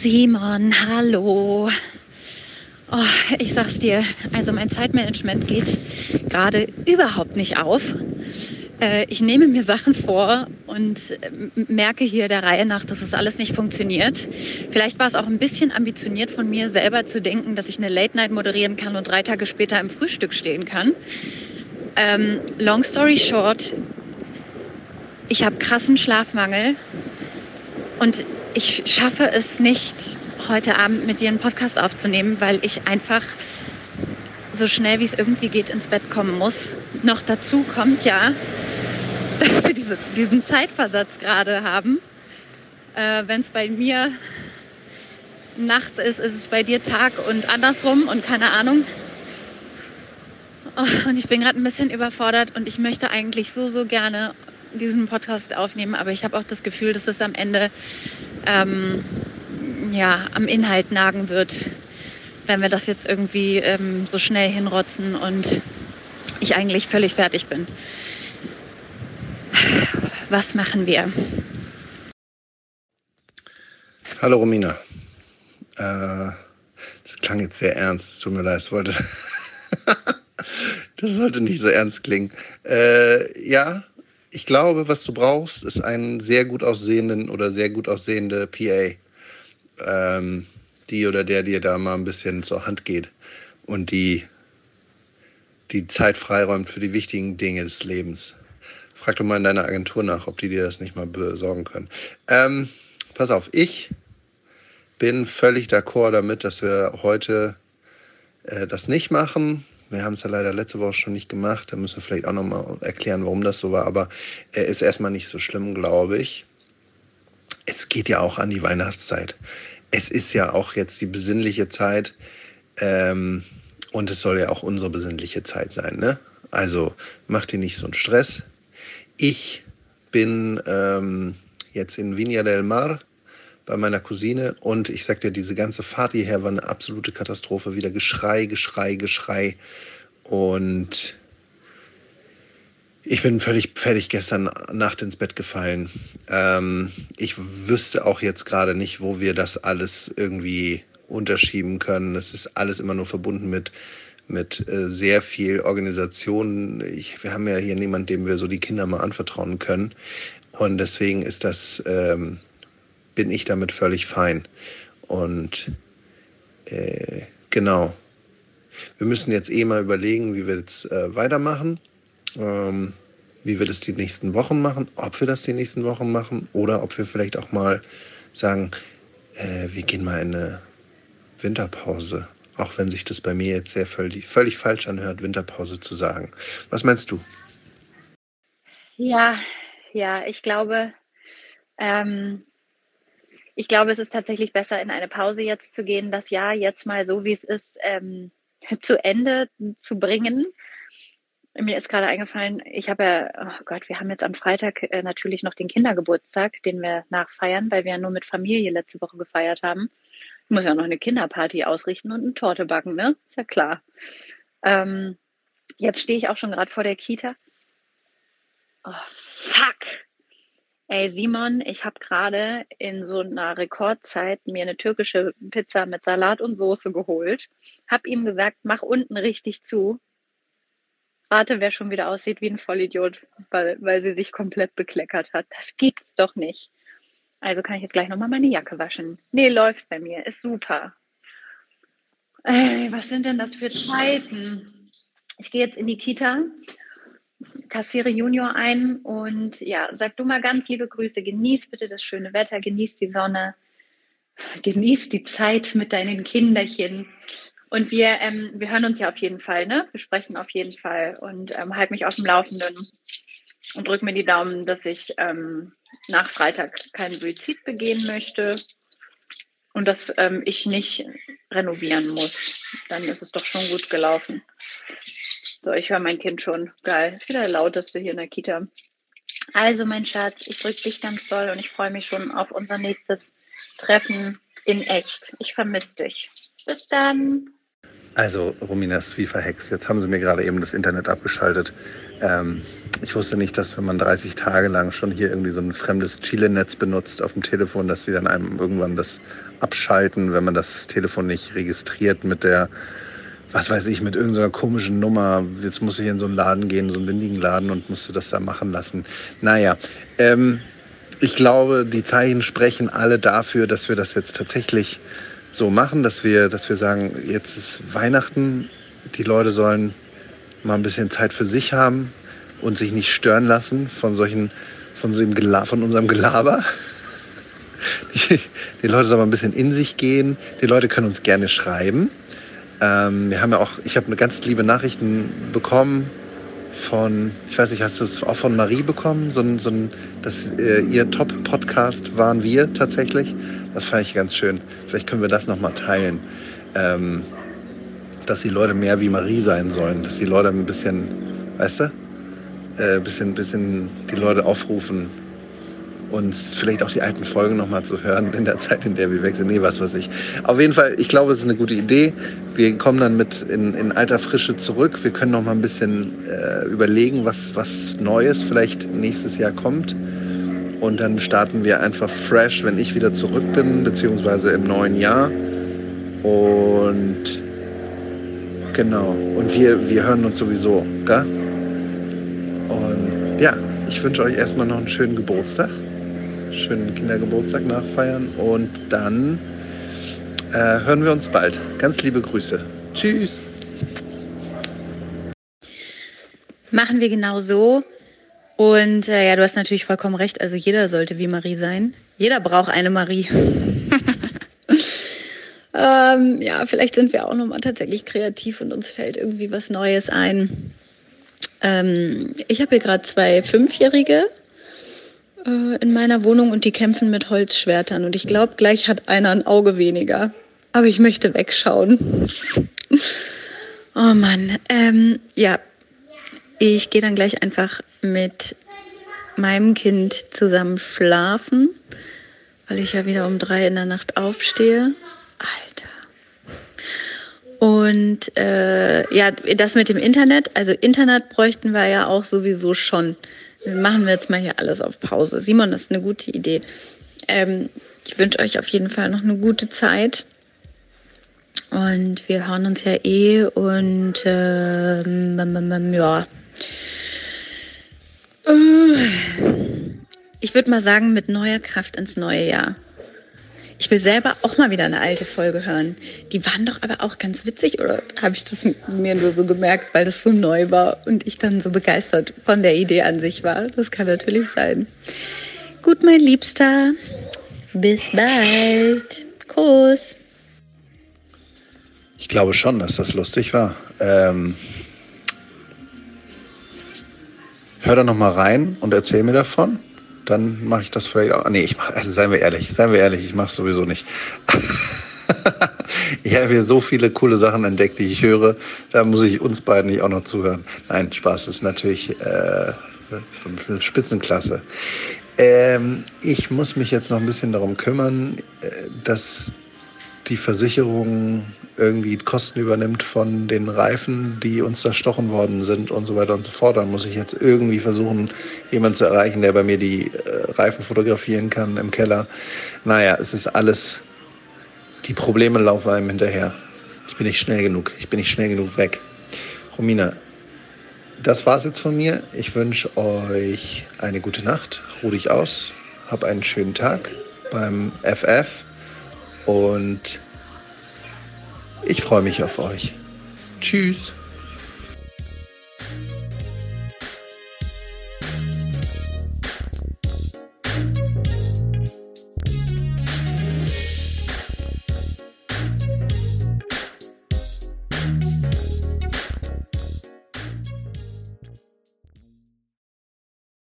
Simon, hallo. Oh, ich sag's dir, also mein Zeitmanagement geht gerade überhaupt nicht auf. Äh, ich nehme mir Sachen vor und äh, merke hier der Reihe nach, dass es alles nicht funktioniert. Vielleicht war es auch ein bisschen ambitioniert von mir, selber zu denken, dass ich eine Late Night moderieren kann und drei Tage später im Frühstück stehen kann. Ähm, long story short, ich habe krassen Schlafmangel und ich schaffe es nicht, heute Abend mit dir einen Podcast aufzunehmen, weil ich einfach so schnell wie es irgendwie geht ins Bett kommen muss. Noch dazu kommt ja, dass wir diese, diesen Zeitversatz gerade haben. Äh, Wenn es bei mir Nacht ist, ist es bei dir Tag und andersrum und keine Ahnung. Oh, und ich bin gerade ein bisschen überfordert und ich möchte eigentlich so, so gerne diesen Podcast aufnehmen, aber ich habe auch das Gefühl, dass es am Ende ähm, ja, am Inhalt nagen wird, wenn wir das jetzt irgendwie ähm, so schnell hinrotzen und ich eigentlich völlig fertig bin. Was machen wir? Hallo Romina. Äh, das klang jetzt sehr ernst. Es tut mir leid, es wollte. das sollte nicht so ernst klingen. Äh, ja, ich glaube, was du brauchst, ist einen sehr gut aussehenden oder sehr gut aussehende PA ähm, die oder der dir da mal ein bisschen zur Hand geht und die die Zeit freiräumt für die wichtigen Dinge des Lebens. Frag doch mal in deiner Agentur nach, ob die dir das nicht mal besorgen können. Ähm, pass auf, ich bin völlig d'accord damit, dass wir heute äh, das nicht machen. Wir haben es ja leider letzte Woche schon nicht gemacht. Da müssen wir vielleicht auch nochmal erklären, warum das so war. Aber er ist erstmal nicht so schlimm, glaube ich es geht ja auch an die Weihnachtszeit. Es ist ja auch jetzt die besinnliche Zeit ähm, und es soll ja auch unsere besinnliche Zeit sein. Ne? Also mach dir nicht so einen Stress. Ich bin ähm, jetzt in Viña del Mar bei meiner Cousine und ich sag dir, diese ganze Fahrt hierher war eine absolute Katastrophe. Wieder Geschrei, Geschrei, Geschrei. Und ich bin völlig fertig gestern Nacht ins Bett gefallen. Ähm, ich wüsste auch jetzt gerade nicht, wo wir das alles irgendwie unterschieben können. Es ist alles immer nur verbunden mit, mit äh, sehr viel Organisation. Ich, wir haben ja hier niemanden, dem wir so die Kinder mal anvertrauen können. Und deswegen ist das, ähm, bin ich damit völlig fein. Und äh, genau. Wir müssen jetzt eh mal überlegen, wie wir jetzt äh, weitermachen ähm, wie wir das die nächsten Wochen machen, ob wir das die nächsten Wochen machen oder ob wir vielleicht auch mal sagen, äh, wir gehen mal in eine Winterpause. Auch wenn sich das bei mir jetzt sehr völlig, völlig falsch anhört, Winterpause zu sagen. Was meinst du? Ja, ja, ich glaube, ähm, ich glaube, es ist tatsächlich besser, in eine Pause jetzt zu gehen, das Jahr jetzt mal so, wie es ist, ähm, zu Ende zu bringen mir ist gerade eingefallen, ich habe ja, oh Gott, wir haben jetzt am Freitag äh, natürlich noch den Kindergeburtstag, den wir nachfeiern, weil wir ja nur mit Familie letzte Woche gefeiert haben. Ich muss ja noch eine Kinderparty ausrichten und eine Torte backen, ne? Ist ja klar. Ähm, jetzt stehe ich auch schon gerade vor der Kita. Oh, fuck. Ey, Simon, ich habe gerade in so einer Rekordzeit mir eine türkische Pizza mit Salat und Soße geholt. Hab ihm gesagt, mach unten richtig zu Rate, wer schon wieder aussieht wie ein Vollidiot, weil, weil sie sich komplett bekleckert hat. Das gibt's doch nicht. Also kann ich jetzt gleich nochmal meine Jacke waschen. Nee, läuft bei mir. Ist super. Ey, was sind denn das für Zeiten? Ich gehe jetzt in die Kita, kassiere Junior ein und ja, sag du mal ganz liebe Grüße. Genieß bitte das schöne Wetter, genieß die Sonne, genieß die Zeit mit deinen Kinderchen. Und wir, ähm, wir hören uns ja auf jeden Fall, ne? Wir sprechen auf jeden Fall und ähm, halt mich auf dem Laufenden und drück mir die Daumen, dass ich ähm, nach Freitag keinen Suizid begehen möchte und dass ähm, ich nicht renovieren muss. Dann ist es doch schon gut gelaufen. So, ich höre mein Kind schon. Geil. Ist wieder der lauteste hier in der Kita. Also, mein Schatz, ich drücke dich ganz doll und ich freue mich schon auf unser nächstes Treffen in echt. Ich vermisse dich. Bis dann. Also, Romina ist wie verhext. Jetzt haben sie mir gerade eben das Internet abgeschaltet. Ähm, ich wusste nicht, dass wenn man 30 Tage lang schon hier irgendwie so ein fremdes Chile-Netz benutzt auf dem Telefon, dass sie dann einem irgendwann das abschalten, wenn man das Telefon nicht registriert mit der, was weiß ich, mit irgendeiner komischen Nummer. Jetzt muss ich in so einen Laden gehen, so einen windigen Laden und musste das da machen lassen. Naja, ähm, ich glaube, die Zeichen sprechen alle dafür, dass wir das jetzt tatsächlich so machen, dass wir, dass wir sagen, jetzt ist Weihnachten, die Leute sollen mal ein bisschen Zeit für sich haben und sich nicht stören lassen von solchen, von, so von unserem Gelaber. Die, die, Leute sollen mal ein bisschen in sich gehen. Die Leute können uns gerne schreiben. Ähm, wir haben ja auch, ich habe eine ganz liebe Nachrichten bekommen von, ich weiß nicht, hast du es auch von Marie bekommen? So ein, so ein, das, äh, ihr Top-Podcast waren wir tatsächlich. Das fand ich ganz schön. Vielleicht können wir das nochmal teilen. Ähm, dass die Leute mehr wie Marie sein sollen. Dass die Leute ein bisschen, weißt du, äh, bisschen, bisschen die Leute aufrufen, und vielleicht auch die alten Folgen nochmal zu hören in der Zeit, in der wir weg sind. Nee, was weiß ich. Auf jeden Fall, ich glaube, es ist eine gute Idee. Wir kommen dann mit in, in alter Frische zurück. Wir können noch mal ein bisschen äh, überlegen, was, was Neues vielleicht nächstes Jahr kommt. Und dann starten wir einfach fresh, wenn ich wieder zurück bin, beziehungsweise im neuen Jahr. Und genau. Und wir, wir hören uns sowieso, gell? Und ja, ich wünsche euch erstmal noch einen schönen Geburtstag schönen Kindergeburtstag nachfeiern und dann äh, hören wir uns bald. Ganz liebe Grüße. Tschüss. Machen wir genau so. Und äh, ja, du hast natürlich vollkommen recht. Also jeder sollte wie Marie sein. Jeder braucht eine Marie. ähm, ja, vielleicht sind wir auch nochmal tatsächlich kreativ und uns fällt irgendwie was Neues ein. Ähm, ich habe hier gerade zwei Fünfjährige äh, in meiner Wohnung und die kämpfen mit Holzschwertern. Und ich glaube, gleich hat einer ein Auge weniger. Aber ich möchte wegschauen. oh Mann. Ähm, ja, ich gehe dann gleich einfach mit meinem Kind zusammen schlafen, weil ich ja wieder um drei in der Nacht aufstehe. Alter. Und äh, ja, das mit dem Internet, also Internet bräuchten wir ja auch sowieso schon machen wir jetzt mal hier alles auf Pause. Simon, das ist eine gute Idee. Ähm, ich wünsche euch auf jeden Fall noch eine gute Zeit. Und wir hören uns ja eh und ähm, ja. Ich würde mal sagen, mit neuer Kraft ins neue Jahr. Ich will selber auch mal wieder eine alte Folge hören. Die waren doch aber auch ganz witzig, oder habe ich das mir nur so gemerkt, weil das so neu war und ich dann so begeistert von der Idee an sich war? Das kann natürlich sein. Gut, mein Liebster. Bis bald. Kuss. Ich glaube schon, dass das lustig war. Ähm, hör da noch mal rein und erzähl mir davon dann mache ich das vielleicht auch. Nee, ich mache, also seien wir ehrlich, seien wir ehrlich, ich mache es sowieso nicht. ich habe hier so viele coole Sachen entdeckt, die ich höre. Da muss ich uns beiden nicht auch noch zuhören. Nein, Spaß ist natürlich äh, Spitzenklasse. Ähm, ich muss mich jetzt noch ein bisschen darum kümmern, äh, dass die Versicherung irgendwie Kosten übernimmt von den Reifen, die uns zerstochen worden sind und so weiter und so fort. Dann muss ich jetzt irgendwie versuchen, jemanden zu erreichen, der bei mir die äh, Reifen fotografieren kann im Keller. Naja, es ist alles, die Probleme laufen einem hinterher. Ich bin nicht schnell genug. Ich bin nicht schnell genug weg. Romina, das war's jetzt von mir. Ich wünsche euch eine gute Nacht. Ruh dich aus. Hab einen schönen Tag beim FF und ich freue mich auf euch. Tschüss.